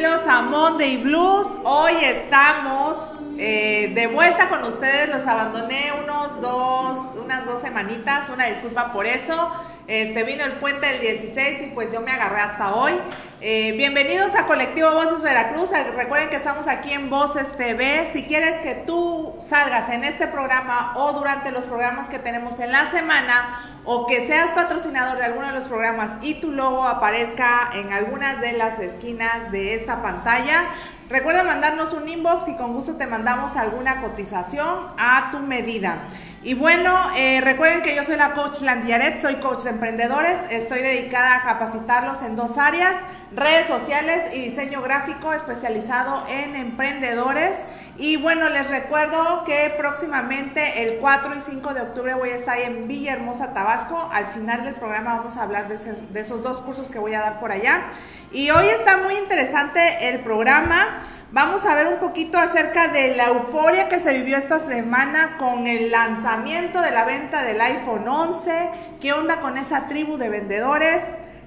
Bienvenidos a Monday Blues. Hoy estamos eh, de vuelta con ustedes. Los abandoné unos dos, unas dos semanitas. Una disculpa por eso. Este vino el puente del 16 y pues yo me agarré hasta hoy. Eh, bienvenidos a Colectivo Voces Veracruz. Recuerden que estamos aquí en Voces TV. Si quieres que tú salgas en este programa o durante los programas que tenemos en la semana o que seas patrocinador de alguno de los programas y tu logo aparezca en algunas de las esquinas de esta pantalla, recuerda mandarnos un inbox y con gusto te mandamos alguna cotización a tu medida. Y bueno, eh, recuerden que yo soy la coach Landiaret, soy coach de emprendedores, estoy dedicada a capacitarlos en dos áreas, redes sociales y diseño gráfico especializado en emprendedores. Y bueno, les recuerdo que próximamente el 4 y 5 de octubre voy a estar en Villahermosa, Tabasco. Al final del programa vamos a hablar de de esos dos cursos que voy a dar por allá. Y hoy está muy interesante el programa. Vamos a ver un poquito acerca de la euforia que se vivió esta semana con el lanzamiento de la venta del iPhone 11. ¿Qué onda con esa tribu de vendedores?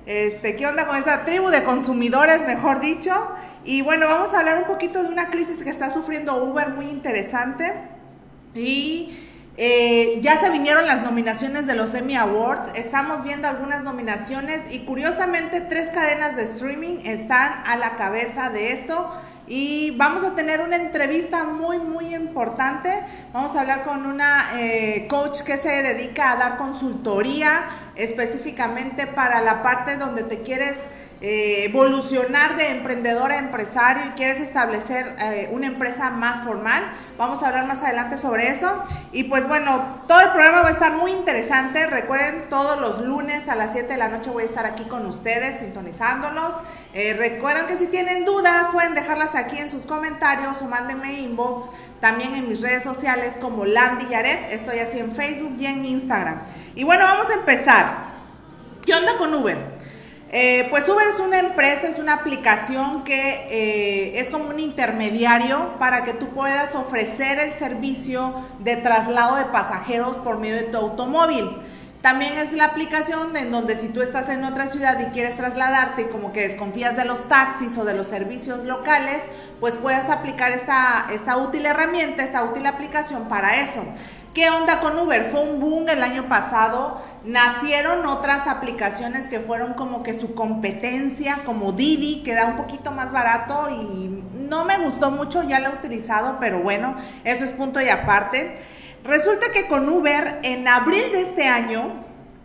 Este, ¿Qué onda con esa tribu de consumidores, mejor dicho? Y bueno, vamos a hablar un poquito de una crisis que está sufriendo Uber muy interesante. Y eh, ya se vinieron las nominaciones de los Emmy Awards. Estamos viendo algunas nominaciones y curiosamente tres cadenas de streaming están a la cabeza de esto. Y vamos a tener una entrevista muy, muy importante. Vamos a hablar con una eh, coach que se dedica a dar consultoría específicamente para la parte donde te quieres eh, evolucionar de emprendedor a empresario y quieres establecer eh, una empresa más formal. Vamos a hablar más adelante sobre eso. Y pues bueno, todo el programa va a estar muy interesante. Recuerden, todos los lunes a las 7 de la noche voy a estar aquí con ustedes, sintonizándolos. Eh, recuerden que si tienen dudas, pueden dejarlas aquí en sus comentarios o mándenme inbox también en mis redes sociales como Landy Yaret. Estoy así en Facebook y en Instagram. Y bueno, vamos a empezar. ¿Qué onda con Uber? Eh, pues Uber es una empresa, es una aplicación que eh, es como un intermediario para que tú puedas ofrecer el servicio de traslado de pasajeros por medio de tu automóvil. También es la aplicación en donde si tú estás en otra ciudad y quieres trasladarte y como que desconfías de los taxis o de los servicios locales, pues puedes aplicar esta, esta útil herramienta, esta útil aplicación para eso. ¿Qué onda con Uber? Fue un boom el año pasado. Nacieron otras aplicaciones que fueron como que su competencia, como Didi, que da un poquito más barato y no me gustó mucho, ya la he utilizado, pero bueno, eso es punto y aparte. Resulta que con Uber en abril de este año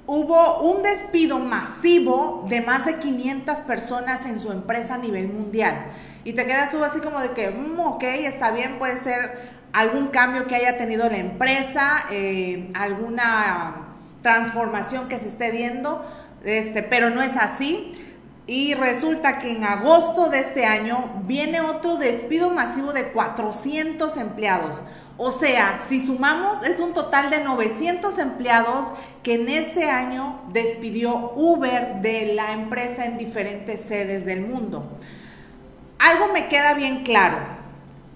hubo un despido masivo de más de 500 personas en su empresa a nivel mundial. Y te quedas tú así como de que, mm, ok, está bien, puede ser algún cambio que haya tenido la empresa, eh, alguna transformación que se esté viendo, este, pero no es así. Y resulta que en agosto de este año viene otro despido masivo de 400 empleados. O sea, si sumamos, es un total de 900 empleados que en este año despidió Uber de la empresa en diferentes sedes del mundo. Algo me queda bien claro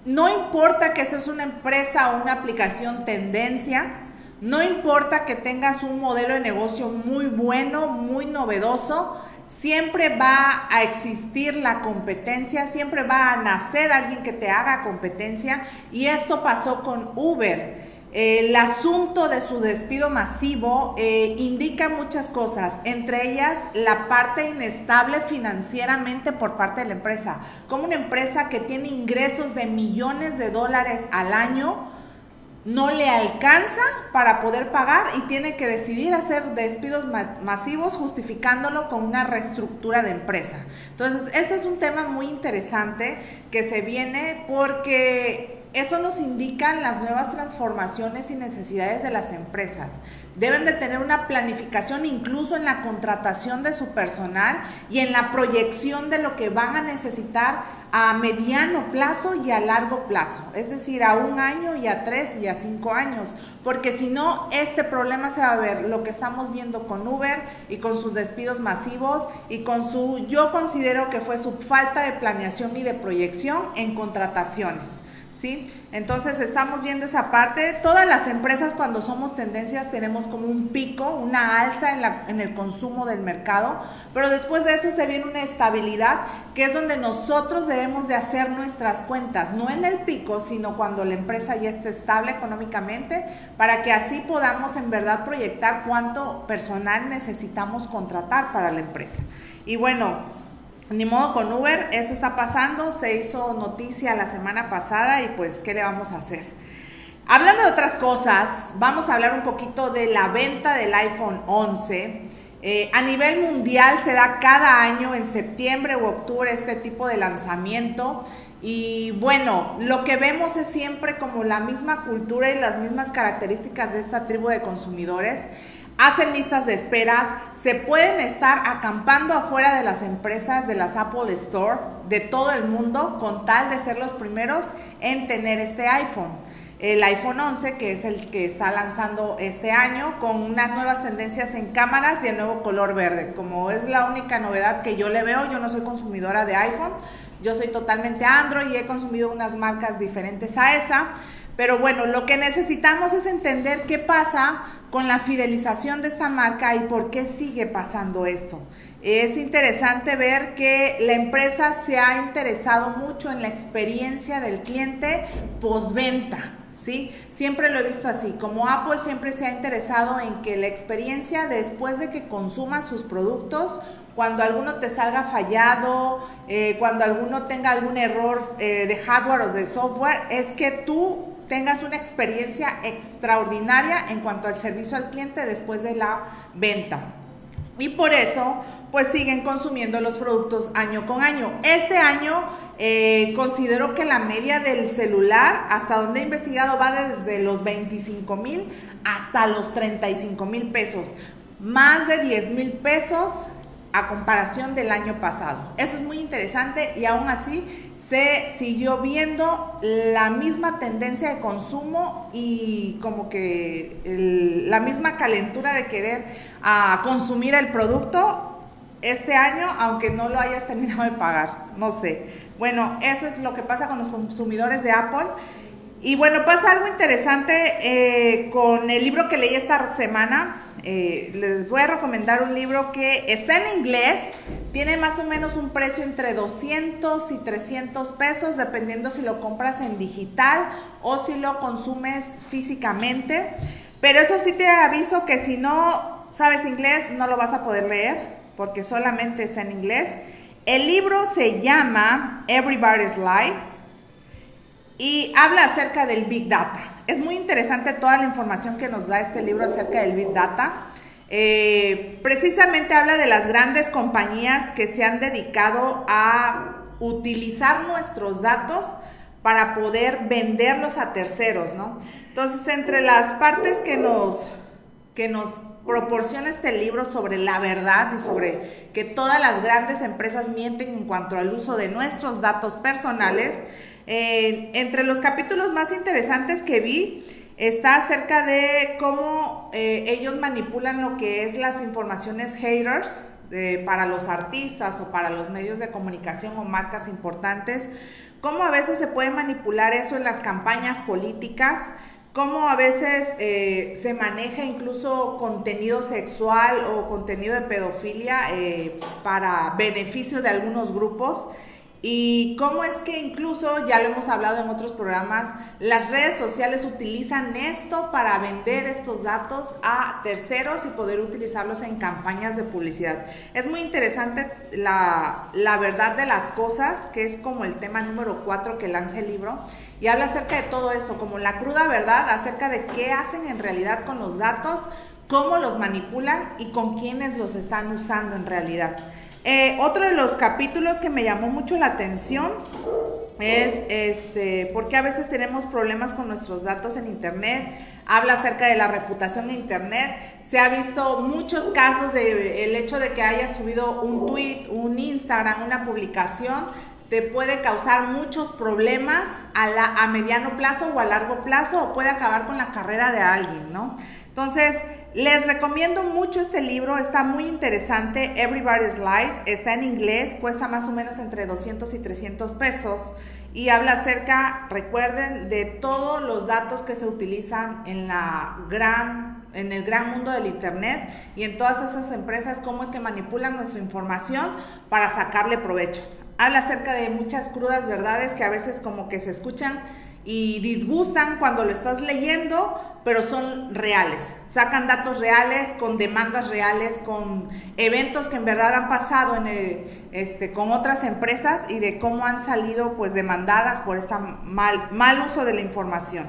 no importa que seas una empresa o una aplicación tendencia, no importa que tengas un modelo de negocio muy bueno, muy novedoso, siempre va a existir la competencia, siempre va a nacer alguien que te haga competencia y esto pasó con Uber el asunto de su despido masivo eh, indica muchas cosas, entre ellas la parte inestable financieramente por parte de la empresa. Como una empresa que tiene ingresos de millones de dólares al año, no le alcanza para poder pagar y tiene que decidir hacer despidos masivos justificándolo con una reestructura de empresa. Entonces, este es un tema muy interesante que se viene porque eso nos indican las nuevas transformaciones y necesidades de las empresas. Deben de tener una planificación incluso en la contratación de su personal y en la proyección de lo que van a necesitar a mediano plazo y a largo plazo, es decir, a un año y a tres y a cinco años, porque si no, este problema se va a ver lo que estamos viendo con Uber y con sus despidos masivos y con su, yo considero que fue su falta de planeación y de proyección en contrataciones. ¿Sí? Entonces estamos viendo esa parte. Todas las empresas cuando somos tendencias tenemos como un pico, una alza en, el consumo del mercado, pero después de eso se viene una estabilidad que es donde nosotros debemos de hacer nuestras cuentas, no en el pico, sino cuando la empresa ya esté estable económicamente, para que así podamos en verdad proyectar cuánto personal necesitamos contratar para la empresa. Y bueno, ni modo con Uber, eso está pasando, se hizo noticia la semana pasada y pues, ¿qué le vamos a hacer? Hablando de otras cosas, vamos a hablar un poquito de la venta del iPhone 11. Eh, a nivel mundial se da cada año en septiembre u octubre este tipo de lanzamiento. Y bueno, lo que vemos es siempre como la misma cultura y las mismas características de esta tribu de consumidores hacen listas de esperas, se pueden estar acampando afuera de las empresas de las Apple Store de todo el mundo con tal de ser los primeros en tener este iPhone. El iPhone 11, que es el que está lanzando este año, con unas nuevas tendencias en cámaras y el nuevo color verde. Como es la única novedad que yo le veo, yo no soy consumidora de iPhone, yo soy totalmente Android y he consumido unas marcas diferentes a esa. Pero bueno, lo que necesitamos es entender qué pasa con la fidelización de esta marca y por qué sigue pasando esto. Es interesante ver que la empresa se ha interesado mucho en la experiencia del cliente postventa. ¿Sí? Siempre lo he visto así, como Apple siempre se ha interesado en que la experiencia después de que consumas sus productos, cuando alguno te salga fallado, eh, cuando alguno tenga algún error eh, de hardware o de software, es que tú tengas una experiencia extraordinaria en cuanto al servicio al cliente después de la venta. Y por eso, pues siguen consumiendo los productos año con año. Este año eh, considero que la media del celular, hasta donde he investigado, va desde los 25 mil hasta los 35 mil pesos. Más de 10 mil pesos a comparación del año pasado. Eso es muy interesante y aún así se siguió viendo la misma tendencia de consumo y como que la misma calentura de querer consumir el producto este año, aunque no lo hayas terminado de pagar, no sé. Bueno, eso es lo que pasa con los consumidores de Apple. Y bueno, pasa algo interesante eh, con el libro que leí esta semana, eh, les voy a recomendar un libro que está en inglés, tiene más o menos un precio entre 200 y 300 pesos, dependiendo si lo compras en digital o si lo consumes físicamente. Pero eso sí te aviso que si no sabes inglés no lo vas a poder leer porque solamente está en inglés. El libro se llama Everybody's Life y habla acerca del Big Data. Es muy interesante toda la información que nos da este libro acerca del Big Data. Eh, precisamente habla de las grandes compañías que se han dedicado a utilizar nuestros datos para poder venderlos a terceros, ¿no? Entonces, entre las partes que nos, que nos proporciona este libro sobre la verdad y sobre que todas las grandes empresas mienten en cuanto al uso de nuestros datos personales, eh, entre los capítulos más interesantes que vi está acerca de cómo eh, ellos manipulan lo que es las informaciones haters eh, para los artistas o para los medios de comunicación o marcas importantes, cómo a veces se puede manipular eso en las campañas políticas, cómo a veces se maneja incluso contenido sexual o contenido de pedofilia para beneficio de algunos grupos. Y cómo es que incluso, ya lo hemos hablado en otros programas, las redes sociales utilizan esto para vender estos datos a terceros y poder utilizarlos en campañas de publicidad. Es muy interesante la, la verdad de las cosas, que es como el tema número 4 que lanza el libro, y habla acerca de todo eso, como la cruda verdad, acerca de qué hacen en realidad con los datos, cómo los manipulan y con quiénes los están usando en realidad. Eh, otro de los capítulos que me llamó mucho la atención es este, porque a veces tenemos problemas con nuestros datos en Internet. Habla acerca de la reputación en Internet. Se ha visto muchos casos de el hecho de que haya subido un tweet, un Instagram, una publicación te puede causar muchos problemas a, la, a mediano plazo o a largo plazo o puede acabar con la carrera de alguien, ¿no? Entonces, les recomiendo mucho este libro, está muy interesante, Everybody's Lies, está en inglés, cuesta más o menos entre 200 y 300 pesos y habla acerca, recuerden, de todos los datos que se utilizan en la gran en el gran mundo del internet y en todas esas empresas cómo es que manipulan nuestra información para sacarle provecho. Habla acerca de muchas crudas verdades que a veces como que se escuchan y disgustan cuando lo estás leyendo, pero son reales. Sacan datos reales, con demandas reales, con eventos que en verdad han pasado en este, con otras empresas y de cómo han salido pues demandadas por este mal, mal uso de la información.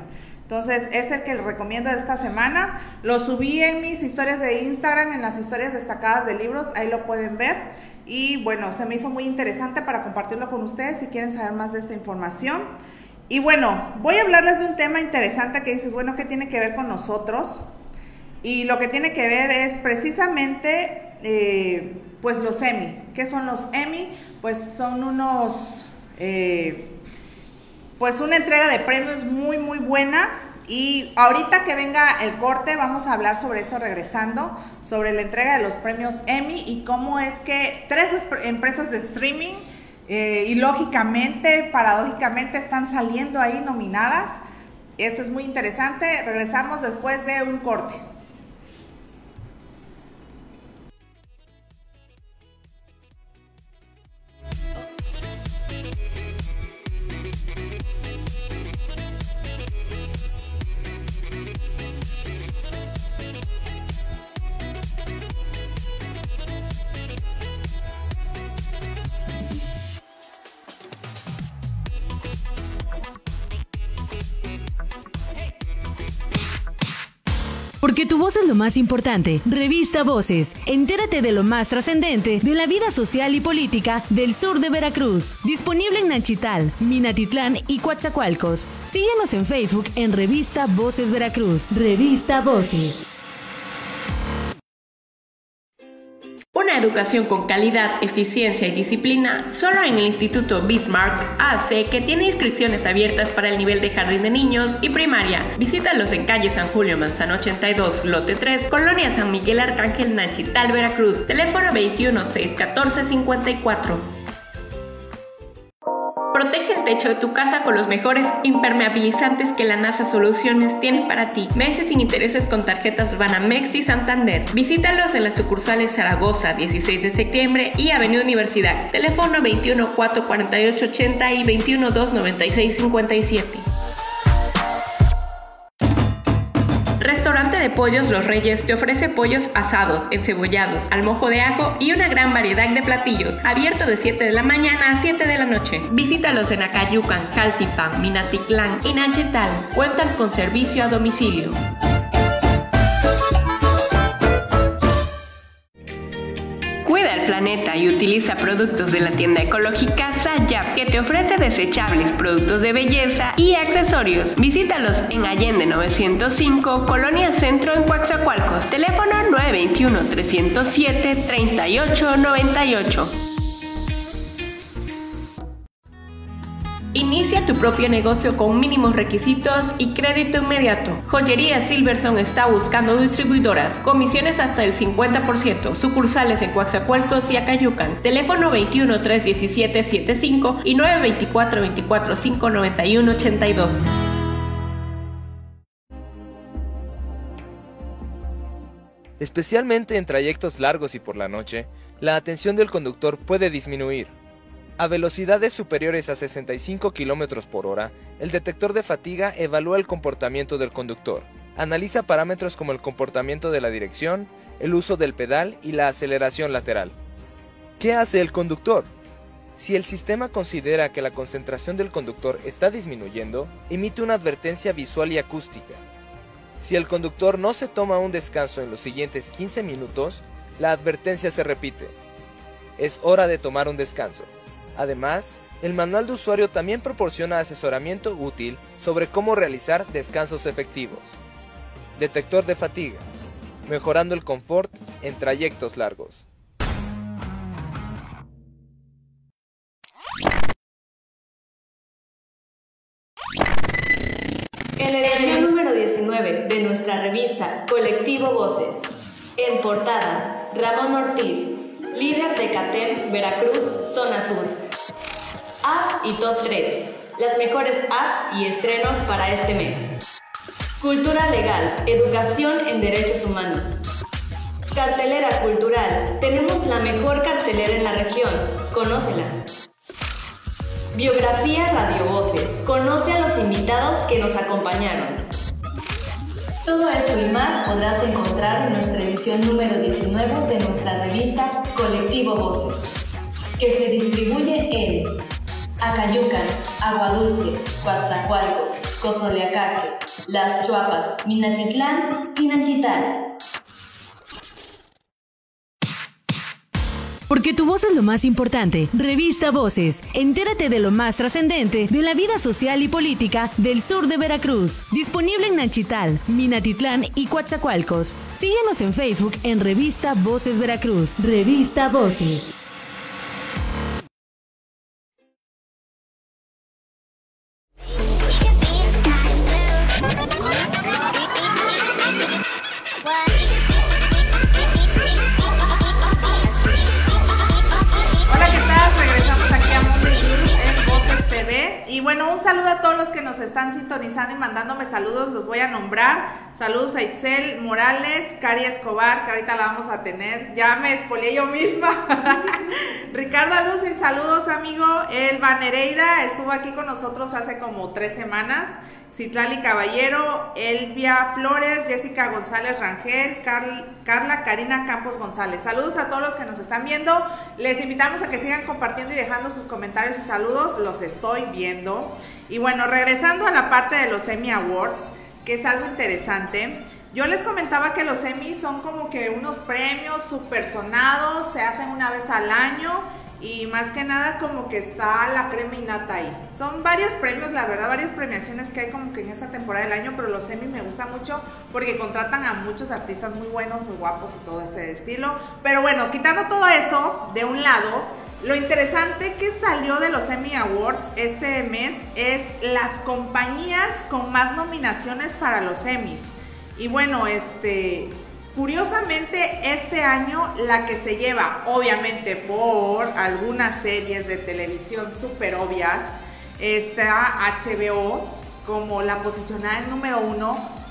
Entonces, es el que les recomiendo esta semana. Lo subí en mis historias de Instagram, en las historias destacadas de libros, ahí lo pueden ver. Y bueno, se me hizo muy interesante para compartirlo con ustedes si quieren saber más de esta información. Y bueno, voy a hablarles de un tema interesante que dices, bueno, ¿qué tiene que ver con nosotros? Y lo que tiene que ver es precisamente, eh, pues los EMI. ¿Qué son los EMI? Pues son unos, eh, pues una entrega de premios muy, muy buena. Y ahorita que venga el corte, vamos a hablar sobre eso regresando, sobre la entrega de los premios Emmy y cómo es que tres empresas de streaming eh, y lógicamente, paradójicamente, están saliendo ahí nominadas. Eso es muy interesante. Regresamos después de un corte. Porque tu voz es lo más importante. Revista Voces. Entérate de lo más trascendente de la vida social y política del sur de Veracruz. Disponible en Nachital, Minatitlán y Coatzacoalcos. Síguenos en Facebook en Revista Voces Veracruz. Revista Voces. Educación con calidad, eficiencia y disciplina solo en el Instituto Bismarck hace que tiene inscripciones abiertas para el nivel de jardín de niños y primaria. Visítalos en calle San Julio Manzano 82, lote 3, Colonia San Miguel Arcángel Nachital, Veracruz. Teléfono 21 614 54. Protege el techo de tu casa con los mejores impermeabilizantes que la NASA Soluciones tiene para ti. Meses sin intereses con tarjetas Banamex y Santander. Visítalos en las sucursales Zaragoza, 16 de septiembre y Avenida Universidad. Teléfono 21 448 80 y 21 296 57. De Pollos Los Reyes te ofrece pollos asados, encebollados, al mojo de ajo y una gran variedad de platillos, abierto de 7 de la mañana a 7 de la noche. Visítalos en Acayucan, Caltipan, Minatitlán y Nachetal. Cuentan con servicio a domicilio. Planeta y utiliza productos de la tienda ecológica Sayap, que te ofrece desechables, productos de belleza y accesorios. Visítalos en Allende 905, Colonia Centro en Coaxacualcos. Teléfono 921 307 3898. Inicia tu propio negocio con mínimos requisitos y crédito inmediato. Joyería Silverson está buscando distribuidoras, comisiones hasta el 50%, sucursales en Coaxacualcos y Acayucan. Teléfono 21 317 75 y 924 24 591 82. Especialmente en trayectos largos y por la noche, la atención del conductor puede disminuir. A velocidades superiores a 65 km por hora, el detector de fatiga evalúa el comportamiento del conductor. Analiza parámetros como el comportamiento de la dirección, el uso del pedal y la aceleración lateral. ¿Qué hace el conductor? Si el sistema considera que la concentración del conductor está disminuyendo, emite una advertencia visual y acústica. Si el conductor no se toma un descanso en los siguientes 15 minutos, la advertencia se repite. Es hora de tomar un descanso. Además, el manual de usuario también proporciona asesoramiento útil sobre cómo realizar descansos efectivos. Detector de fatiga, mejorando el confort en trayectos largos. En la edición número 19 de nuestra revista Colectivo Voces, en portada, Ramón Ortiz, líder de CATEM Veracruz, Zona Sur. Apps y Top 3, las mejores apps y estrenos para este mes. Cultura legal, educación en derechos humanos. Cartelera cultural, tenemos la mejor cartelera en la región, conócela. Biografía Radio Voces, conoce a los invitados que nos acompañaron. Todo eso y más podrás encontrar en nuestra edición número 19 de nuestra revista Colectivo Voces, que se distribuye en Acayucan, Aguadulce, Coatzacoalcos, Cozoleacaque, Las Chuapas, Minatitlán y Nachital. Porque tu voz es lo más importante. Revista Voces. Entérate de lo más trascendente de la vida social y política del sur de Veracruz. Disponible en Nachital, Minatitlán y Coatzacoalcos. Síguenos en Facebook en Revista Voces Veracruz. Revista Voces. Están sintonizando y mandándome saludos. Los voy a nombrar. Saludos a Itzel Morales, Cari Escobar, que ahorita la vamos a tener. Ya me espolié yo misma. Ricardo Lucin, saludos, amigo. Elba Nereida estuvo aquí con nosotros hace como tres semanas. Citlali Caballero, Elvia Flores, Jessica González Rangel, Carl- Carla Karina Campos González. Saludos a todos los que nos están viendo. Les invitamos a que sigan compartiendo y dejando sus comentarios y saludos. Los estoy viendo. Y bueno, regresando a la parte de los Emmy Awards, que es algo interesante. Yo les comentaba que los Emmy son como que unos premios super sonados, se hacen una vez al año y más que nada como que está la crema innata ahí. Son varios premios, la verdad, varias premiaciones que hay como que en esta temporada del año, pero los Emmy me gusta mucho porque contratan a muchos artistas muy buenos, muy guapos y todo ese estilo. Pero bueno, quitando todo eso de un lado, lo interesante que salió de los Emmy Awards este mes es las compañías con más nominaciones para los Emmys. Y bueno, este, curiosamente este año la que se lleva, obviamente por algunas series de televisión súper obvias, está HBO como la posicionada en número uno.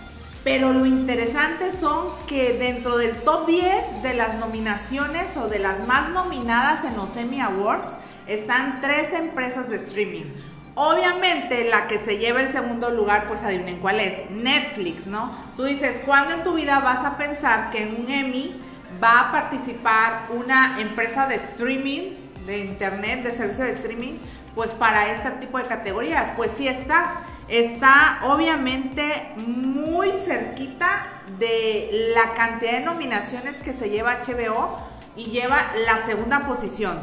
Pero lo interesante son que dentro del top 10 de las nominaciones o de las más nominadas en los Emmy Awards están tres empresas de streaming. Obviamente la que se lleva el segundo lugar, pues adivinen cuál es, Netflix, ¿no? Tú dices, ¿cuándo en tu vida vas a pensar que en un Emmy va a participar una empresa de streaming, de internet, de servicio de streaming, pues para este tipo de categorías? Pues sí está. Está obviamente muy cerquita de la cantidad de nominaciones que se lleva HBO y lleva la segunda posición.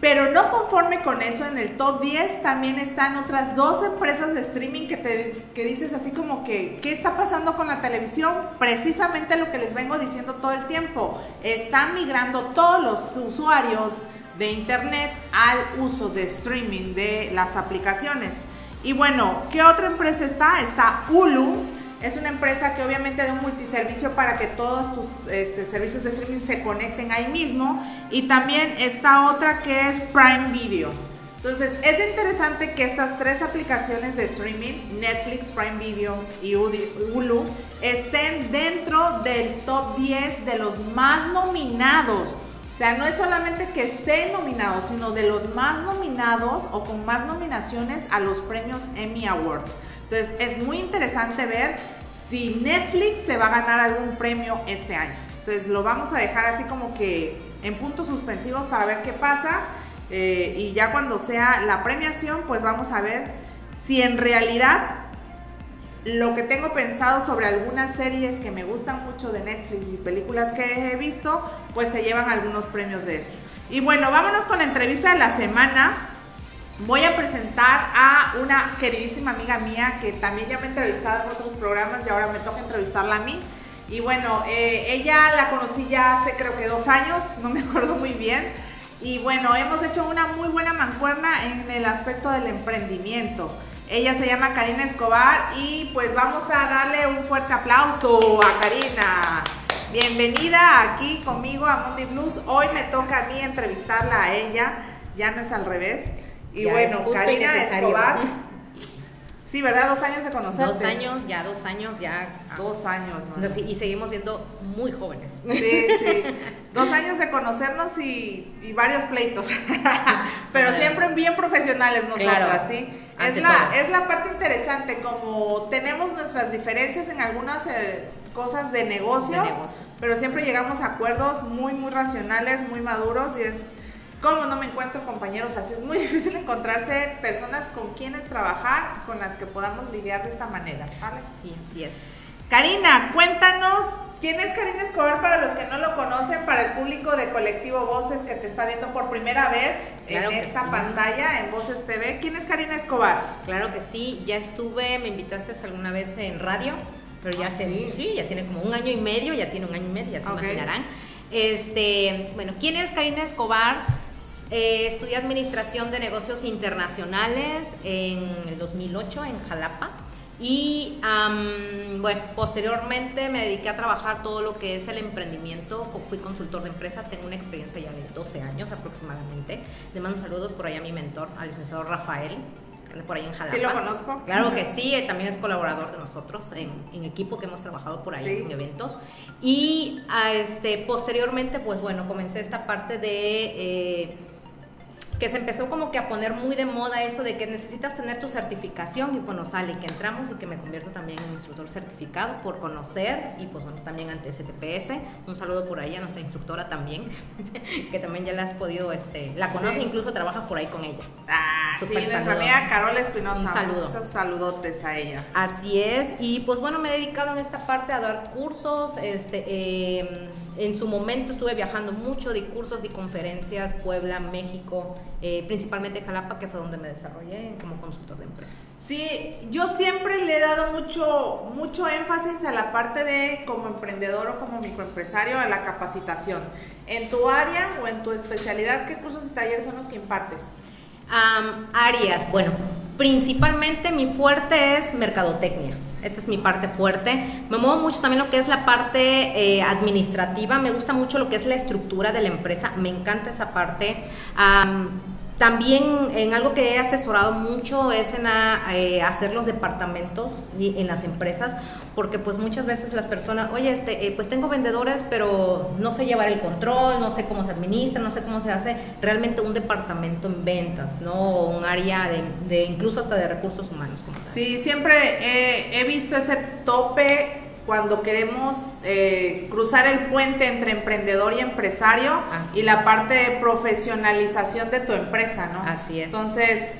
Pero no conforme con eso, en el top 10 también están otras dos empresas de streaming que, te, que dices así como que, ¿qué está pasando con la televisión? Precisamente lo que les vengo diciendo todo el tiempo. Están migrando todos los usuarios de internet al uso de streaming de las aplicaciones. Y bueno, ¿qué otra empresa está? Está Hulu. Es una empresa que obviamente da un multiservicio para que todos tus este, servicios de streaming se conecten ahí mismo. Y también está otra que es Prime Video. Entonces es interesante que estas tres aplicaciones de streaming, Netflix, Prime Video y Hulu, estén dentro del top 10 de los más nominados. O sea, no es solamente que estén nominados, sino de los más nominados o con más nominaciones a los premios Emmy Awards. Entonces, es muy interesante ver si Netflix se va a ganar algún premio este año. Entonces, lo vamos a dejar así como que en puntos suspensivos para ver qué pasa. Eh, y ya cuando sea la premiación, pues vamos a ver si en realidad lo que tengo pensado sobre algunas series que me gustan mucho de Netflix y películas que he visto, pues se llevan algunos premios de esto. Y bueno, vámonos con la entrevista de la semana. Voy a presentar a una queridísima amiga mía que también ya me ha entrevistado en otros programas y ahora me toca entrevistarla a mí. Y bueno, eh, ella la conocí ya hace creo que dos años, no me acuerdo muy bien. Y bueno, hemos hecho una muy buena mancuerna en el aspecto del emprendimiento. Ella se llama Karina Escobar y pues vamos a darle un fuerte aplauso a Karina. Bienvenida aquí conmigo a Monday Blues. Hoy me toca a mí entrevistarla a ella, ya no es al revés. Y Ya bueno, Karina. Escobar. Sí, ¿verdad? Dos años de conocerte. Dos años, ya dos años, ya. Dos años, ¿no? Sí, y seguimos viendo muy jóvenes. Sí, sí. Dos años de conocernos y, y varios pleitos. Pero siempre bien profesionales nosotras, Claro. ¿sí? Es la, todo. es la parte interesante, como tenemos nuestras diferencias en algunas eh, cosas de negocios, De negocios. pero siempre llegamos a acuerdos muy, muy racionales, muy maduros y es... como no me encuentro compañeros así? Es muy difícil encontrarse personas con quienes trabajar, con las que podamos lidiar de esta manera, ¿sale? Sí, así es. Karina, cuéntanos, ¿quién es Karina Escobar para los que no lo conocen, para el público de Colectivo Voces que te está viendo por primera vez Claro en esta sí. pantalla en Voces TV? ¿Quién es Karina Escobar? Claro que sí, ya estuve, me invitaste alguna vez en radio, pero ya Ah, se, sí. sí. ya tiene como un año y medio, ya tiene un año y medio, ya se imaginarán. Este, bueno, ¿quién es Karina Escobar? Eh, estudié Administración de Negocios Internacionales en el 2008 en Jalapa. Y bueno, posteriormente me dediqué a trabajar todo lo que es el emprendimiento. Fui consultor de empresa, tengo una experiencia ya de 12 años aproximadamente. Le mando saludos por ahí a mi mentor, al licenciado Rafael, por ahí en Jalapa. ¿Sí lo conozco? Claro que sí, eh, también es colaborador de nosotros en, en equipo que hemos trabajado por ahí Sí. en eventos. Y a este, posteriormente, pues bueno, comencé esta parte de... eh, que se empezó como que a poner muy de moda eso de que necesitas tener tu certificación y bueno, sale que entramos y que me convierto también en instructor certificado por conocer y pues bueno, también ante STPS. Un saludo por ahí a nuestra instructora también, que también ya la has podido, este, la conoce, Sí. incluso trabajas por ahí con ella. Ah, Súper sí, nuestra amiga Carol Espinosa. Un saludo. Muchos saludotes a ella. Así es, y pues bueno, me he dedicado en esta parte a dar cursos, este, eh, en su momento estuve viajando mucho, di cursos y conferencias, Puebla, México, eh, principalmente Jalapa, que fue donde me desarrollé como consultor de empresas. Sí, yo siempre le he dado mucho, mucho énfasis a la parte de como emprendedor o como microempresario, a la capacitación. En tu área o en tu especialidad, ¿qué cursos y talleres son los que impartes? Am, áreas, bueno, principalmente mi fuerte es mercadotecnia. Esa es mi parte fuerte. Me muevo mucho también lo que es la parte eh, administrativa. Me gusta mucho lo que es la estructura de la empresa. Me encanta esa parte. También en algo que he asesorado mucho es en a- eh, hacer los departamentos y- en las empresas, porque pues muchas veces las personas, oye, este, eh, pues tengo vendedores, pero no sé llevar el control, no sé cómo se administra, no sé cómo se hace realmente un departamento en ventas, ¿no? Un área de, de incluso hasta de recursos humanos. Sí, siempre he, he visto ese tope cuando queremos eh, cruzar el puente entre emprendedor y empresario Así y la parte de profesionalización de tu empresa, ¿no? Así es. Entonces,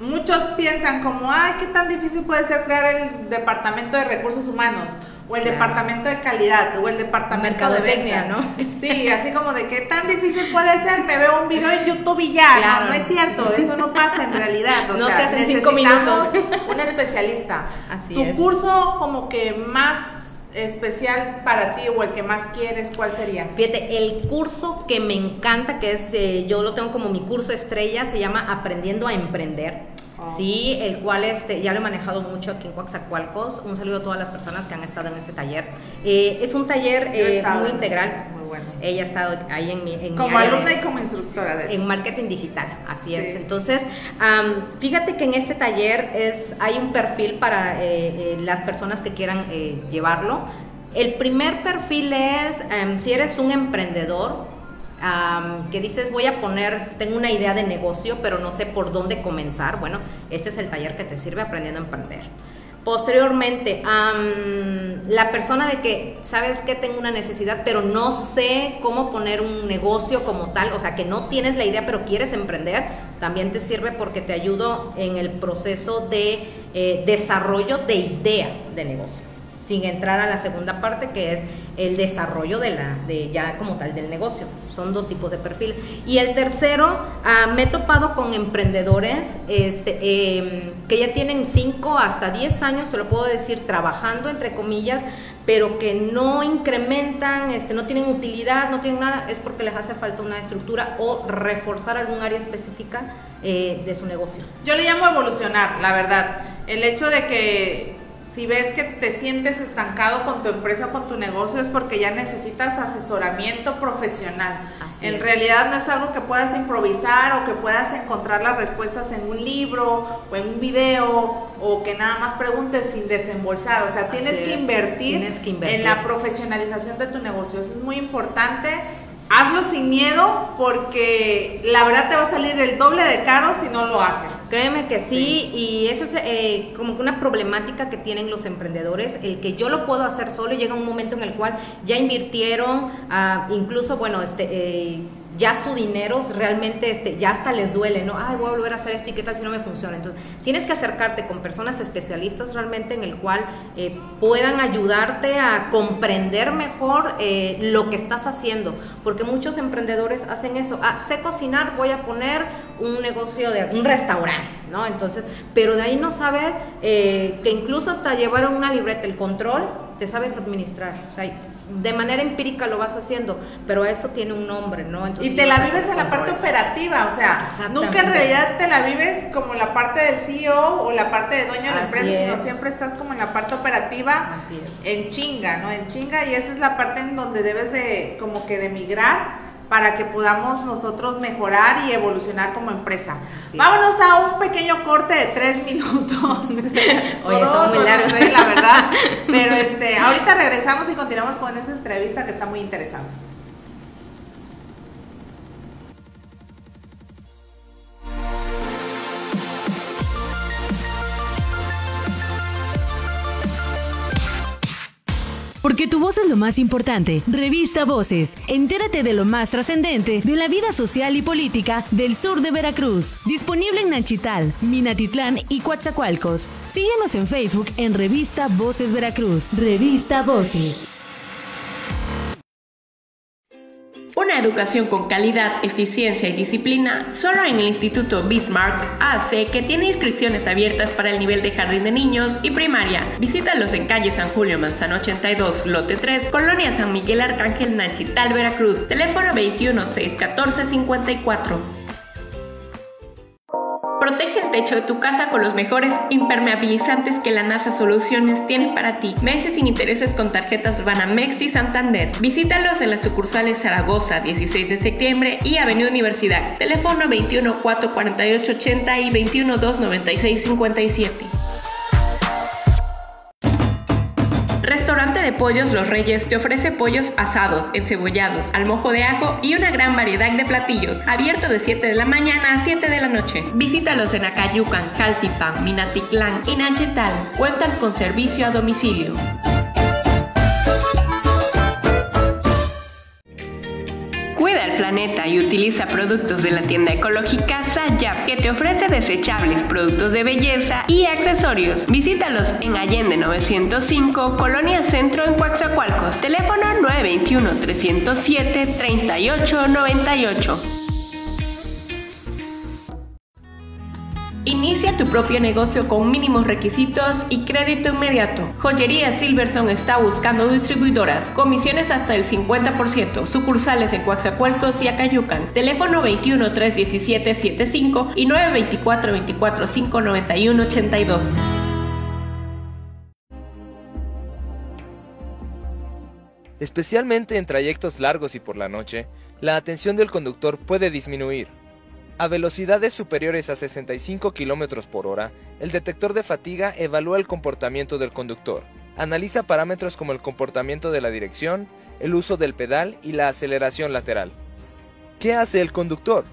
muchos piensan como, ay, qué tan difícil puede ser crear el departamento de recursos humanos o el Claro. departamento de calidad o el departamento de Mercadotecnia, venta. ¿no? Sí, así como de qué tan difícil puede ser, me veo un video en YouTube y ya, no, Claro. no es cierto, eso no pasa en realidad. o No sea, se hace en cinco necesitamos minutos. un especialista. Así tu es. curso como que más especial para ti o el que más quieres, ¿cuál sería? Fíjate, el curso que me encanta, que es, eh, yo lo tengo como mi curso estrella, se llama Aprendiendo a Emprender. Oh. Sí, el cual este, ya lo he manejado mucho aquí en Coaxacualcos. Un saludo a todas las personas que han estado en ese taller. Eh, es un taller eh, muy integral. Bueno. Ella ha estado ahí en mi, en mi Como área de- alumna y como instructora de en marketing digital, así Sí. es. Entonces, am, fíjate que en ese taller es, hay un perfil para eh, eh, las personas que quieran eh, llevarlo. El primer perfil es am, si eres un emprendedor am, que dices voy a poner, tengo una idea de negocio, pero no sé por dónde comenzar. Bueno, este es el taller que te sirve aprendiendo a emprender. Posteriormente, am, la persona de que, sabes que tengo una necesidad, pero no sé cómo poner un negocio como tal, o sea, que no tienes la idea, pero quieres emprender, también te sirve porque te ayudo en el proceso de eh, desarrollo de idea de negocio, sin entrar a la segunda parte que es el desarrollo de la, de ya como tal del negocio. Son dos tipos de perfil. Y el tercero, ah, me he topado con emprendedores este, em, que ya tienen 5 hasta 10 años, te lo puedo decir, trabajando entre comillas, pero que no incrementan, este, no tienen utilidad, no tienen nada, es porque les hace falta una estructura o reforzar algún área específica eh, de su negocio. Yo le llamo evolucionar, la verdad. el hecho de que si ves que te sientes estancado con tu empresa o con tu negocio es porque ya necesitas asesoramiento profesional. en realidad no es algo que puedas improvisar o que puedas encontrar las respuestas en un libro o en un video o que nada más preguntes sin desembolsar. O sea, tienes que, invertir tienes que invertir en la profesionalización de tu negocio. Eso es muy importante hazlo sin miedo porque la verdad te va a salir el doble de caro si no lo haces. Créeme que sí, y eso es eh, como que una problemática que tienen los emprendedores, el que yo lo puedo hacer solo y llega un momento en el cual ya invirtieron, ah, incluso, bueno, este... Eh, ya su dinero realmente este, ya hasta les duele, ¿no? Ay, voy a volver a hacer esto y qué tal si no me funciona. Entonces, tienes que acercarte con personas especialistas realmente en el cual eh, puedan ayudarte a comprender mejor eh, lo que estás haciendo, porque muchos emprendedores hacen eso. Ah, sé cocinar, voy a poner un negocio de un restaurante, ¿no? Entonces, pero de ahí no sabes eh, que incluso hasta llevar una libreta, el control, te sabes administrar. O sea, de manera empírica lo vas haciendo, pero eso tiene un nombre, ¿no? y te la vives en la parte operativa, o sea, nunca en realidad te la vives como la parte del CEO o la parte de dueño de la empresa, sino siempre estás como en la parte operativa, en chinga, ¿no? En chinga y esa es la parte en donde debes de como que de migrar para que podamos nosotros mejorar y evolucionar como empresa. Vámonos a un pequeño corte de tres minutos. Oye, son muy largos. la verdad. Pero este, ahorita regresamos y continuamos con esa entrevista que está muy interesante. Porque tu voz es lo más importante. Revista Voces. Entérate de lo más trascendente de la vida social y política del sur de Veracruz. Disponible en Nanchital, Minatitlán y Coatzacoalcos. Síguenos en Facebook en Revista Voces Veracruz. Revista Voces. Una educación con calidad, eficiencia y disciplina solo en el Instituto Bismarck hace que tiene inscripciones abiertas para el nivel de jardín de niños y primaria. Visítalos en calle San Julio Manzano 82, lote 3, Colonia San Miguel Arcángel Nanchital, Veracruz. Teléfono 21 614 54. Protege el techo de tu casa con los mejores impermeabilizantes que la NASA Soluciones tiene para ti. Meses sin intereses con tarjetas Banamex y Santander. Visítalos en las sucursales Zaragoza, 16 de septiembre y Avenida Universidad. Teléfono 21 448 80 y 21 296 57. Restaurante de Pollos Los Reyes te ofrece pollos asados, encebollados, al mojo de ajo y una gran variedad de platillos, abierto de 7 de la mañana a 7 de la noche. Visítalos en Acayucan, Caltipan, Minatitlán y Nanchetal. Cuentan con servicio a domicilio. Planeta y utiliza productos de la tienda ecológica Sayap, que te ofrece desechables, productos de belleza y accesorios. Visítalos en Allende 905, Colonia Centro en Coaxacualcos. Teléfono 921 307 3898. Inicia tu propio negocio con mínimos requisitos y crédito inmediato. Joyería Silverson está buscando distribuidoras, comisiones hasta el 50%, sucursales en Coaxacualcos y Acayucan. Teléfono 21 317 75 y 924 24 591 82. Especialmente en trayectos largos y por la noche, la atención del conductor puede disminuir. A velocidades superiores a 65 km por hora, el detector de fatiga evalúa el comportamiento del conductor. Analiza parámetros como el comportamiento de la dirección, el uso del pedal y la aceleración lateral. ¿Qué hace el conductor?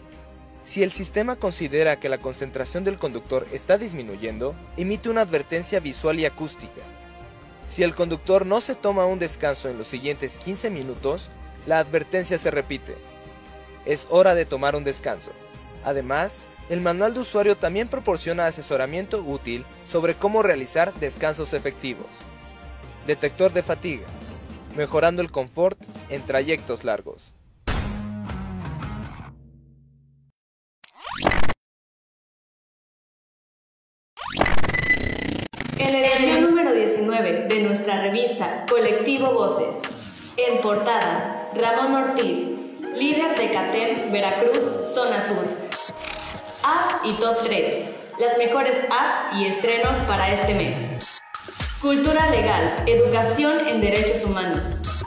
Si el sistema considera que la concentración del conductor está disminuyendo, emite una advertencia visual y acústica. Si el conductor no se toma un descanso en los siguientes 15 minutos, la advertencia se repite. Es hora de tomar un descanso. Además, el manual de usuario también proporciona asesoramiento útil sobre cómo realizar descansos efectivos. Detector de fatiga, mejorando el confort en trayectos largos. En la edición número 19 de nuestra revista Colectivo Voces, en portada, Ramón Ortiz, líder de CATEM Veracruz, zona sur. Apps y top 3. las mejores apps y estrenos para este mes. Cultura legal, educación en derechos humanos.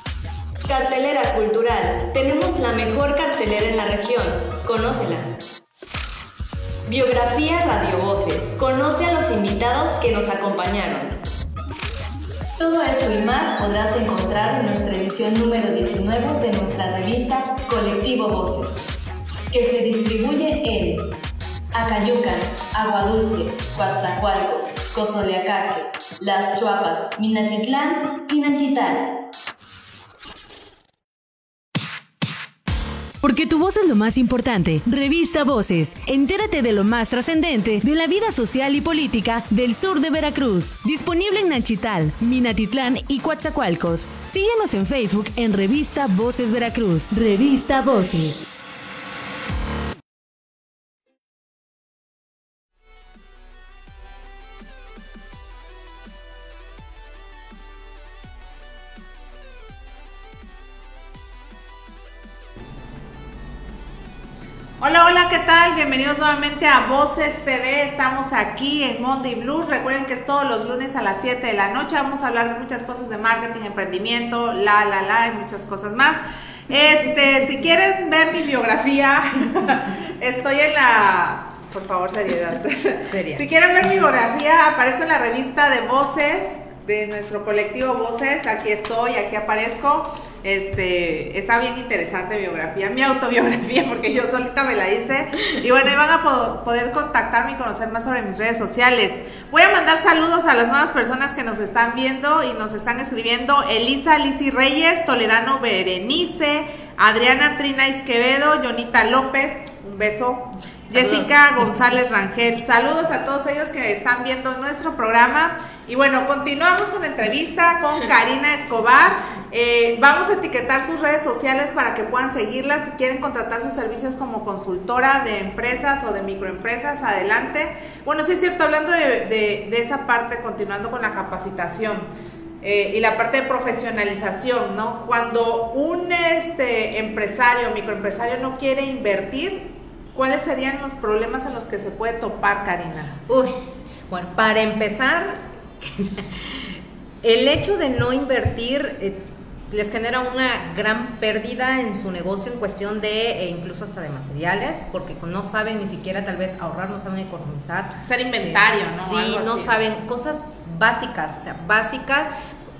Cartelera cultural, tenemos la mejor cartelera en la región, conócela. Biografía Radio Voces, conoce a los invitados que nos acompañaron. Todo eso y más podrás encontrar en nuestra edición número 19 de nuestra revista Colectivo Voces, que se distribuye en Acayucan, Aguadulce, Coatzacoalcos, Cozoleacaque, Las Chuapas, Minatitlán y Nachital. Porque tu voz es lo más importante. Revista Voces. Entérate de lo más trascendente de la vida social y política del sur de Veracruz. Disponible en Nachital, Minatitlán y Coatzacoalcos. Síguenos en Facebook en Revista Voces Veracruz. Revista Voces. Hola, hola, ¿qué tal? Bienvenidos nuevamente a Voces TV. Estamos aquí en Monday Blues. Recuerden que es todos los lunes a las 7 de la noche. Vamos a hablar de muchas cosas de marketing, emprendimiento, la, la, la, y muchas cosas más. Este, si quieren ver mi biografía, estoy en la. Por favor, seriedad. Seria. Si quieren ver mi biografía, aparezco en la revista de Voces de nuestro colectivo Voces. Aquí estoy, aquí aparezco. Este, está bien interesante mi biografía, mi autobiografía, porque yo solita me la hice. Y bueno, ahí van a po- poder contactarme y conocer más sobre mis redes sociales. Voy a mandar saludos a las nuevas personas que nos están viendo y nos están escribiendo. Elisa Lisi Reyes, Toledano Berenice, Adriana Trina Izquevedo, Jonita López, un beso. Jessica González Rangel, saludos a todos ellos que están viendo nuestro programa. Y bueno, continuamos con la entrevista con Karina Escobar. Eh, vamos a etiquetar sus redes sociales para que puedan seguirlas. Si quieren contratar sus servicios como consultora de empresas o de microempresas, adelante. Bueno, sí es cierto, hablando de, esa parte, continuando con la capacitación. eh, y la parte de profesionalización, ¿no? Cuando un este, empresario, microempresario no quiere invertir, ¿cuáles serían los problemas en los que se puede topar, Karina? Uy, bueno, para empezar, el hecho de no invertir eh, les genera una gran pérdida en su negocio en cuestión de, e incluso hasta de materiales, porque no saben ni siquiera tal vez ahorrar, no saben economizar. Hacer inventario, ¿no? Sí, no así. saben cosas básicas, o sea, básicas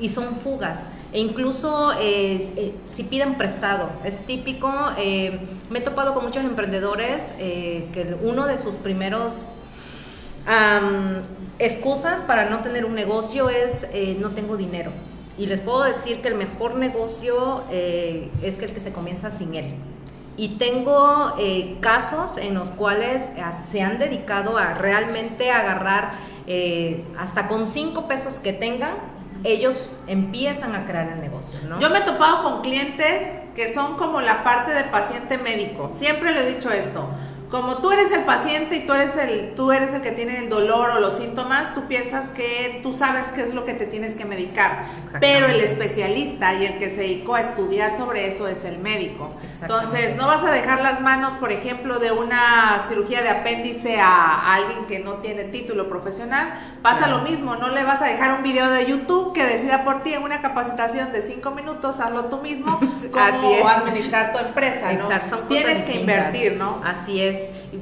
y son fugas. E incluso eh, eh, si piden prestado, es típico. eh, me he topado con muchos emprendedores eh, que uno de sus primeros am, excusas para no tener un negocio es eh, no tengo dinero. Y les puedo decir que el mejor negocio eh, es que el que se comienza sin él. Y tengo eh, casos en los cuales eh, se han dedicado a realmente agarrar eh, hasta con cinco pesos que tengan, ellos empiezan a crear el negocio, ¿no? Yo me he topado con clientes que son como la parte de paciente médico. Siempre le he dicho esto. Como tú eres el paciente y tú eres el, tú eres el que tiene el dolor o los síntomas, tú piensas que tú sabes qué es lo que te tienes que medicar. Pero el especialista y el que se dedicó a estudiar sobre eso es el médico. Entonces, no vas a dejar las manos, por ejemplo, de una cirugía de apéndice a, alguien que no tiene título profesional. Pasa Claro. lo mismo, no le vas a dejar un video de YouTube que decida por ti en una capacitación de cinco minutos, hazlo tú mismo, Así es. administrar tu empresa, ¿no? Exacto, son cosas Tienes que distintas. invertir, ¿no? Así es.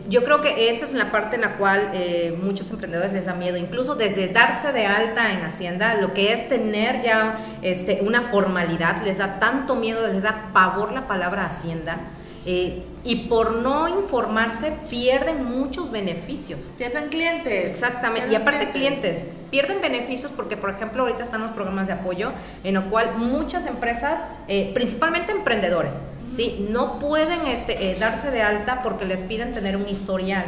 Yo creo que esa es la parte en la cual eh, muchos emprendedores les da miedo, incluso desde darse de alta en Hacienda, lo que es tener ya este, una formalidad, les da tanto miedo, les da pavor la palabra Hacienda. eh, y por no informarse pierden muchos beneficios. Pierden clientes. Exactamente, y aparte clientes. pierden beneficios porque, por ejemplo, ahorita están los programas de apoyo en lo cual muchas empresas, eh, principalmente emprendedores, ¿sí? no pueden este, eh, darse de alta porque les piden tener un historial.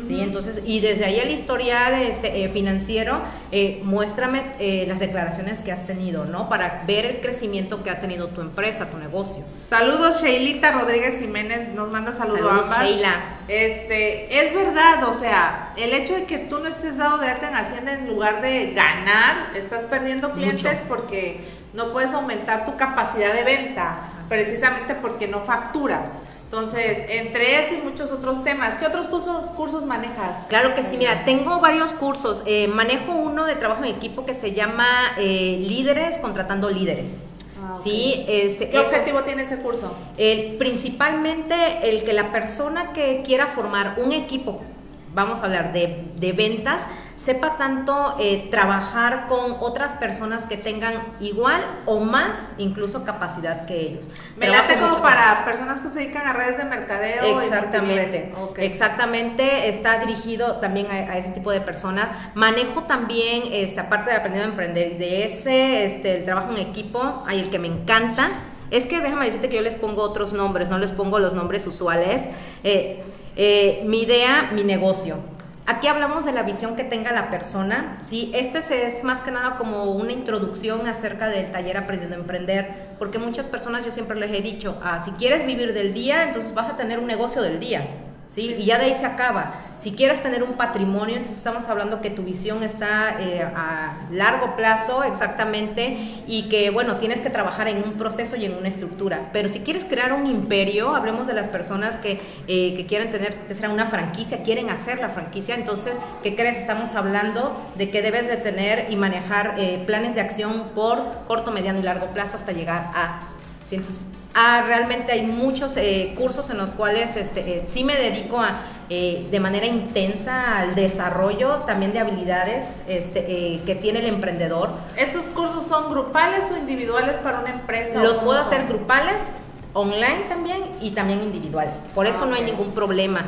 ¿Sí? Entonces, y desde ahí el historial este, eh, financiero, eh, muéstrame eh, las declaraciones que has tenido, ¿no? Para ver el crecimiento que ha tenido tu empresa, tu negocio. Saludos, Sheilita Rodríguez Jiménez, nos manda saludos Saludos, ambas. Sheila. Este, es verdad, o sea, el hecho de que tú no estés dado de alta en Hacienda en lugar de ganar, estás perdiendo clientes Mucho. porque no puedes aumentar tu capacidad de venta, precisamente porque no facturas. Entonces, entre eso y muchos otros temas, ¿qué otros cursos, cursos manejas? Claro que sí, mira, tengo varios cursos. Eh, manejo uno de trabajo en equipo que se llama eh, Líderes contratando líderes. Ah, ok. Sí, es, ¿Qué objetivo tiene ese curso? el- principalmente el que la persona que quiera formar un equipo, vamos a hablar de, de ventas, sepa tanto eh, trabajar con otras personas que tengan igual o más incluso capacidad que ellos. Me late como para personas que se dedican a redes de mercadeo. Exactamente, exactamente, está dirigido también a, a ese tipo de personas. Manejo también, este, aparte de aprendiendo a emprender, de ese, este, el trabajo en equipo, hay el que me encanta. Es que déjame decirte que yo les pongo otros nombres, no les pongo los nombres usuales. Eh, eh, mi idea, mi negocio. Aquí hablamos de la visión que tenga la persona, ¿sí? Este es más que nada como una introducción acerca del taller Aprendiendo a Emprender, porque muchas personas yo siempre les he dicho, ah, si quieres vivir del día, entonces vas a tener un negocio del día, ¿sí? Y ya de ahí se acaba. Si quieres tener un patrimonio, entonces estamos hablando que tu visión está eh, a largo plazo, exactamente, y que, bueno, tienes que trabajar en un proceso y en una estructura. Pero si quieres crear un imperio, hablemos de las personas que, eh, que quieren tener, que será una franquicia, quieren hacer la franquicia, entonces, ¿qué crees? Estamos hablando de que debes de tener y manejar eh, planes de acción por corto, mediano y largo plazo hasta llegar a... ¿sí? Entonces, ah, realmente hay muchos eh, cursos en los cuales este, eh, sí me dedico a, eh, de manera intensa al desarrollo también de habilidades este, eh, que tiene el emprendedor. ¿Estos cursos son grupales o individuales para una empresa? Los puedo son? hacer grupales, online también y también individuales. Por eso Ah, no hay ningún problema.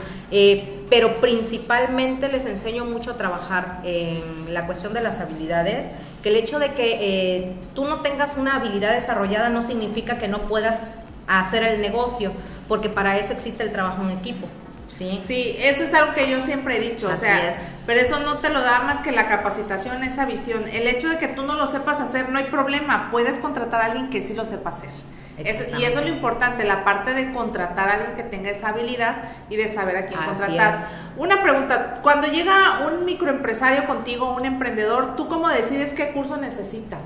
Pero principalmente les enseño mucho a trabajar en la cuestión de las habilidades. Que el hecho de que eh, tú no tengas una habilidad desarrollada no significa que no puedas hacer el negocio, porque para eso existe el trabajo en equipo. ¿sí? Sí, eso es algo que yo siempre he dicho, o sea, es. pero eso no te lo da más que la capacitación, esa visión. El hecho de que tú no lo sepas hacer, no hay problema, puedes contratar a alguien que sí lo sepa hacer. Eso- y eso es lo importante, la parte de contratar a alguien que tenga esa habilidad y de saber a quién Así contratar. es. Una pregunta, cuando llega un microempresario contigo, un emprendedor, ¿tú cómo decides qué curso necesita?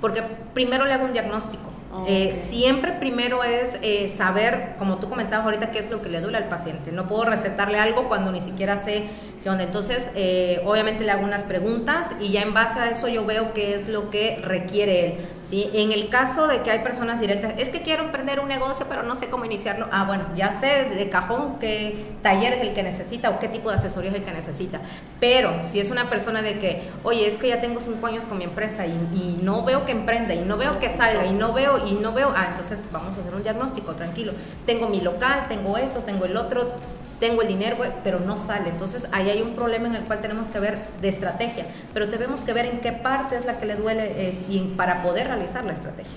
Porque primero le hago un diagnóstico. Eh, siempre primero es eh, saber, como tú comentabas ahorita, qué es lo que le duele al paciente. No puedo recetarle algo cuando ni siquiera sé onda. Entonces, eh, obviamente le hago unas preguntas y ya en base a eso yo veo qué es lo que requiere él. ¿sí? En el caso de que hay personas directas, es que quiero emprender un negocio, pero no sé cómo iniciarlo. Ah, bueno, ya sé de cajón qué taller es el que necesita o qué tipo de asesoría es el que necesita. Pero si es una persona de que, oye, es que ya tengo cinco años con mi empresa y, y no veo que emprenda y no veo que salga y no veo y no veo, ah, entonces vamos a hacer un diagnóstico, tranquilo. Tengo mi local, tengo esto, tengo el otro, tengo el dinero, pero no sale. Entonces ahí hay un problema en el cual tenemos que ver de estrategia, pero tenemos que ver en qué parte es la que le duele es- y para poder realizar la estrategia.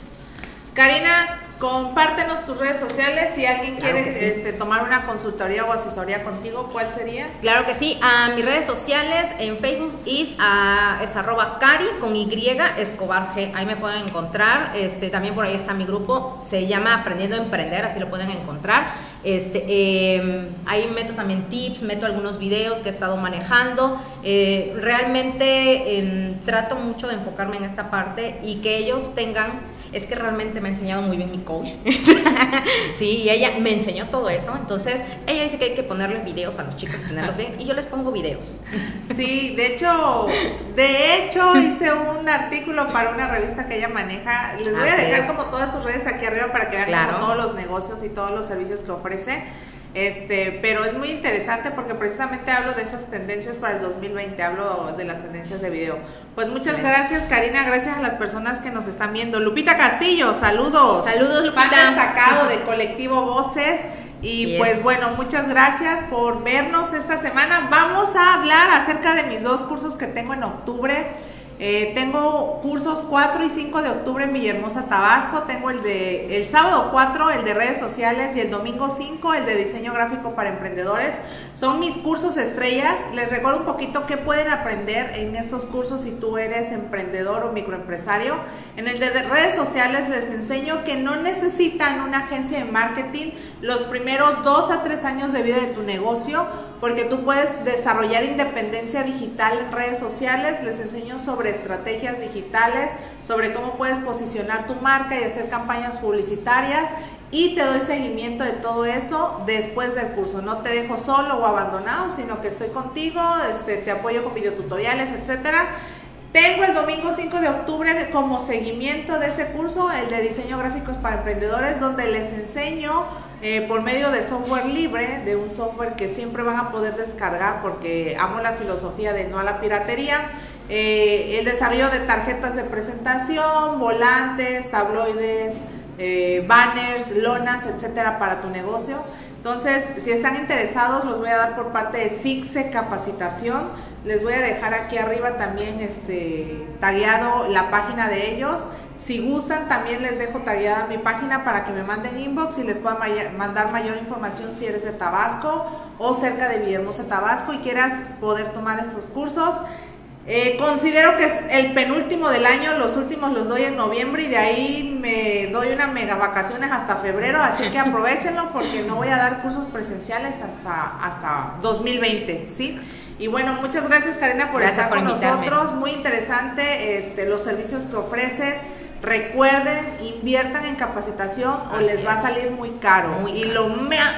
Karina, compártenos tus redes sociales si alguien Claro quiere sí. este, tomar una consultoría o asesoría contigo, ¿cuál sería? Claro que sí, a mis redes sociales en Facebook es, ah, es arroba cari con Y Escobar G. Ahí me pueden encontrar. Este, también por ahí está mi grupo, se llama Aprendiendo a Emprender, así lo pueden encontrar. Este, eh, ahí meto también tips, meto algunos videos que he estado manejando. Eh, realmente em, trato mucho de enfocarme en esta parte y que ellos tengan es que realmente me ha enseñado muy bien mi coach. sí, y ella me enseñó todo eso. Entonces, ella dice que hay que ponerles videos a los chicos, tenerlos bien, y yo les pongo videos. Sí, de hecho, de hecho hice un artículo para una revista que ella maneja. Les voy a dejar es. como todas sus redes aquí arriba para que vean Claro. como todos los negocios y todos los servicios que ofrece. Este, pero es muy interesante porque precisamente hablo de esas tendencias para el 2020, hablo de las tendencias de video. Pues muchas gracias Karina, gracias a las personas que nos están viendo. Lupita Castillo, saludos. Saludos, Lupita. Fan destacado de Colectivo Voces. Y pues es. bueno, muchas gracias por vernos esta semana. Vamos a hablar acerca de mis dos cursos que tengo en octubre. Eh, tengo cursos 4 y 5 de octubre en Villahermosa, Tabasco. Tengo el de el sábado 4, el de redes sociales, y el domingo 5, el de diseño gráfico para emprendedores. Son mis cursos estrellas. Les recuerdo un poquito qué pueden aprender en estos cursos si tú eres emprendedor o microempresario. En el de de redes sociales les enseño que no necesitan una agencia de marketing los primeros dos a tres años de vida de tu negocio, porque tú puedes desarrollar independencia digital en redes sociales. Les enseño sobre estrategias digitales, sobre cómo puedes posicionar tu marca y hacer campañas publicitarias. y te doy seguimiento de todo eso después del curso. No te dejo solo o abandonado, sino que estoy contigo, este, te apoyo con videotutoriales, etcétera. Tengo el domingo 5 de octubre como seguimiento de ese curso, el de diseño gráficos para emprendedores, donde les enseño eh, por medio de software libre, de un software que siempre van a poder descargar porque amo la filosofía de no a la piratería. Eh, el desarrollo de tarjetas de presentación, volantes, tabloides, eh, banners, lonas, etcétera, para tu negocio. Entonces, si están interesados, los voy a dar por parte de SIGSE Capacitación. Les voy a dejar aquí arriba también este, tagueado la página de ellos. Si gustan, también les dejo tagueada mi página para que me manden inbox y les puedan mandar mayor información si eres de Tabasco o cerca de Villahermosa, Tabasco y quieras poder tomar estos cursos. Eh, considero que es el penúltimo del año, los últimos los doy en noviembre y de ahí me doy unas mega vacaciones hasta febrero, así que aprovechenlo porque no voy a dar cursos presenciales hasta, hasta 2020, ¿sí? Y bueno, muchas gracias Karina por estar con nosotros, muy interesante este, los servicios que ofreces. Recuerden, inviertan en capacitación o les va a salir muy caro. y Lo,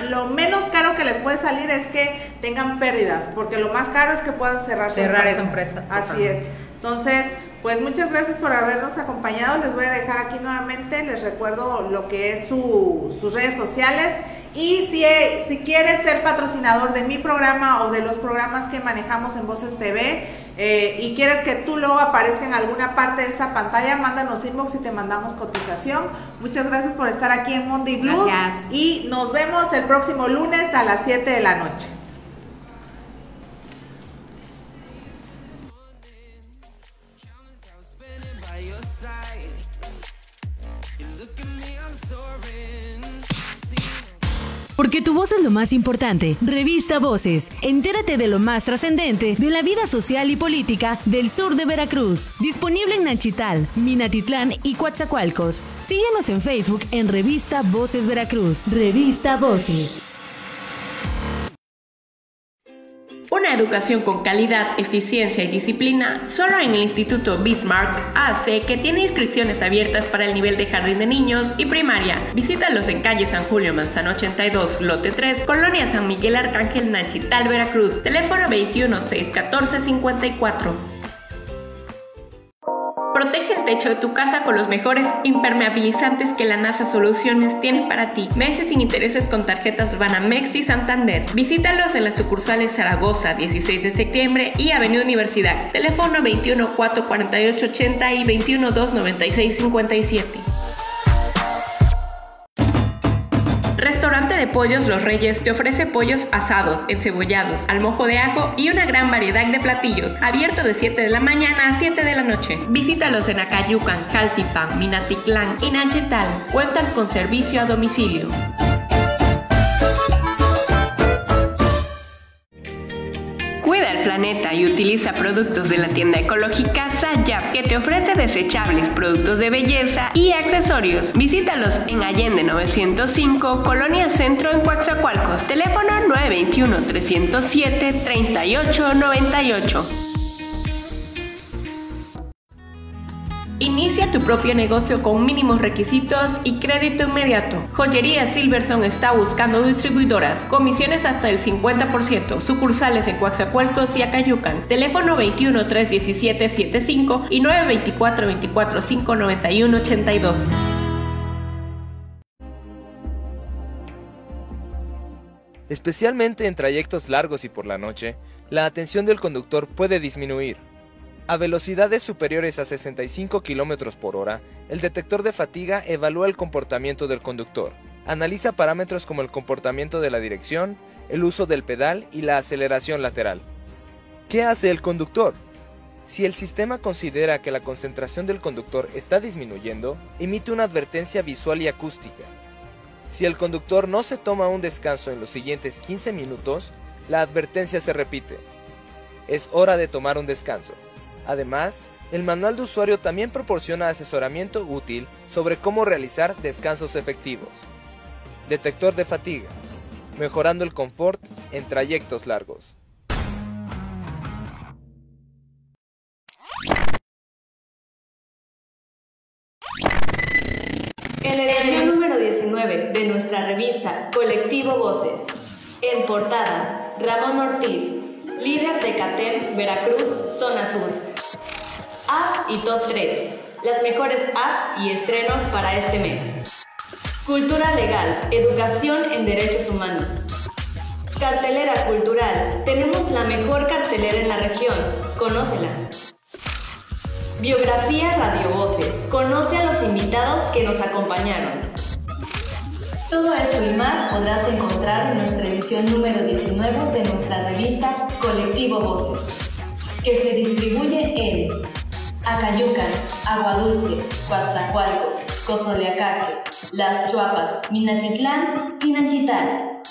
lo menos caro que les puede salir es que tengan pérdidas, porque lo más caro es que puedan cerrar, cerrar su empresa. Así es. Entonces, pues muchas gracias por habernos acompañado. Les voy a dejar aquí nuevamente, les recuerdo lo que es su, sus redes sociales. Y si, si quieres ser patrocinador de mi programa o de los programas que manejamos en Voces TV eh, y quieres que tú luego aparezca en alguna parte de esta pantalla, mándanos inbox y te mandamos cotización. Muchas gracias por estar aquí en Monday Blues. Gracias. Y nos vemos el próximo lunes a las 7 de la noche. Porque tu voz es lo más importante. Revista Voces. Entérate de lo más trascendente de la vida social y política del sur de Veracruz. Disponible en Nanchital, Minatitlán y Coatzacoalcos. Síguenos en Facebook en Revista Voces Veracruz. Revista Voces. Educación con calidad, eficiencia y disciplina solo en el Instituto Bismarck hace que tiene inscripciones abiertas para el nivel de jardín de niños y primaria. Visítalos en calle San Julio Manzano 82, lote 3, Colonia San Miguel Arcángel Nachital, Veracruz. Teléfono 21 614 54. Protege el techo de tu casa con los mejores impermeabilizantes que la NASA Soluciones tiene para ti. Meses sin intereses con tarjetas Banamex y Santander. Visítalos en las sucursales Zaragoza, 16 de septiembre y Avenida Universidad. Teléfono 21 448 80 y 21 296 57. Restaurante de Pollos Los Reyes te ofrece pollos asados, encebollados, al mojo de ajo y una gran variedad de platillos, abierto de 7 de la mañana a 7 de la noche. Visítalos en Acayucan, Caltipan, Minatitlán y Nanchetal. Cuentan con servicio a domicilio. Planeta y utiliza productos de la tienda ecológica Sayap, que te ofrece desechables, productos de belleza y accesorios. Visítalos en Allende 905, Colonia Centro en Coaxacualcos. Teléfono 921 307 3898. Inicia tu propio negocio con mínimos requisitos y crédito inmediato. Joyería Silverson está buscando distribuidoras, comisiones hasta el 50%, sucursales en Coaxacualcos y Acayucan. Teléfono 21 317 75 y 924 24 591 82. Especialmente en trayectos largos y por la noche, la atención del conductor puede disminuir. A velocidades superiores a 65 km por hora, el detector de fatiga evalúa el comportamiento del conductor. Analiza parámetros como el comportamiento de la dirección, el uso del pedal y la aceleración lateral. ¿Qué hace el conductor? Si el sistema considera que la concentración del conductor está disminuyendo, emite una advertencia visual y acústica. Si el conductor no se toma un descanso en los siguientes 15 minutos, la advertencia se repite. Es hora de tomar un descanso. Además, el manual de usuario también proporciona asesoramiento útil sobre cómo realizar descansos efectivos. Detector de fatiga, mejorando el confort en trayectos largos. En la edición número 19 de nuestra revista Colectivo Voces. En portada, Ramón Ortiz, líder de CATEM Veracruz, Zona Sur. Apps y Top 3. Las mejores apps y estrenos para este mes. Cultura legal, educación en derechos humanos. Cartelera cultural. Tenemos la mejor cartelera en la región. Conócela. Biografía Radio Voces. Conoce a los invitados que nos acompañaron. Todo eso y más podrás encontrar en nuestra edición número 19 de nuestra revista Colectivo Voces, que se distribuye en Acayucan, Aguadulce, Coatzacoalcos, Cozoleacaque, Las Chuapas, Minatitlán y Nachital.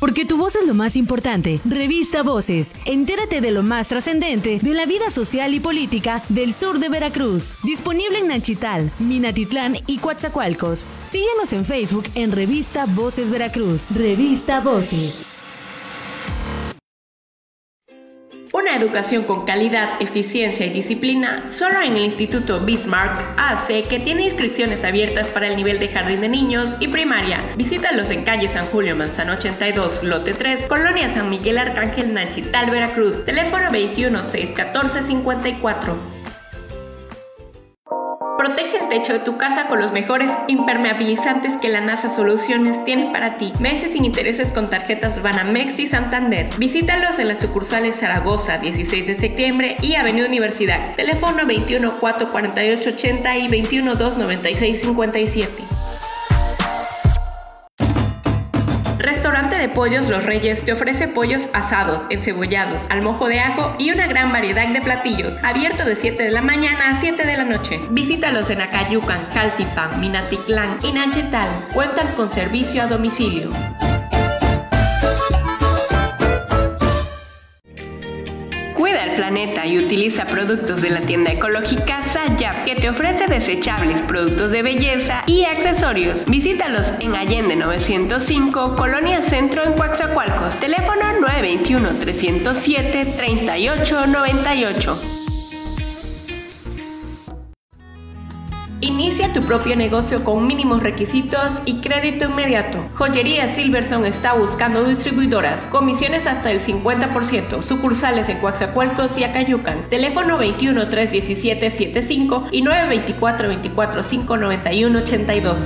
Porque tu voz es lo más importante. Revista Voces. Entérate de lo más trascendente de la vida social y política del sur de Veracruz. Disponible en Nachital, Minatitlán y Coatzacoalcos. Síguenos en Facebook en Revista Voces Veracruz. Revista Voces. Una educación con calidad, eficiencia y disciplina solo en el Instituto Bismarck hace que tiene inscripciones abiertas para el nivel de jardín de niños y primaria. Visítalos en calle San Julio Manzano 82, lote 3, Colonia San Miguel Arcángel Nachital, Veracruz. Teléfono 21 614 54. Protege el techo de tu casa con los mejores impermeabilizantes que la NASA Soluciones tiene para ti. Meses sin intereses con tarjetas Banamex y Santander. Visítalos en las sucursales Zaragoza, 16 de septiembre y Avenida Universidad. Teléfono 21 448 80 y 21 296 57. Pollos Los Reyes te ofrece pollos asados, encebollados, al mojo de ajo y una gran variedad de platillos, abierto de 7 de la mañana a 7 de la noche. Visítalos en Acayucan, Jaltipan, Minatitlán y Nachetal. Cuentan con servicio a domicilio. Y utiliza productos de la tienda ecológica Sayap que te ofrece desechables, productos de belleza y accesorios. Visítalos en Allende 905, Colonia Centro en Coaxacualcos. Teléfono 921 307 3898. Inicia tu propio negocio con mínimos requisitos y crédito inmediato. Joyería Silverson está buscando distribuidoras, comisiones hasta el 50%, sucursales en Coaxacualcos y Acayucan. Teléfono 21 317 75 y 924 24 591 82.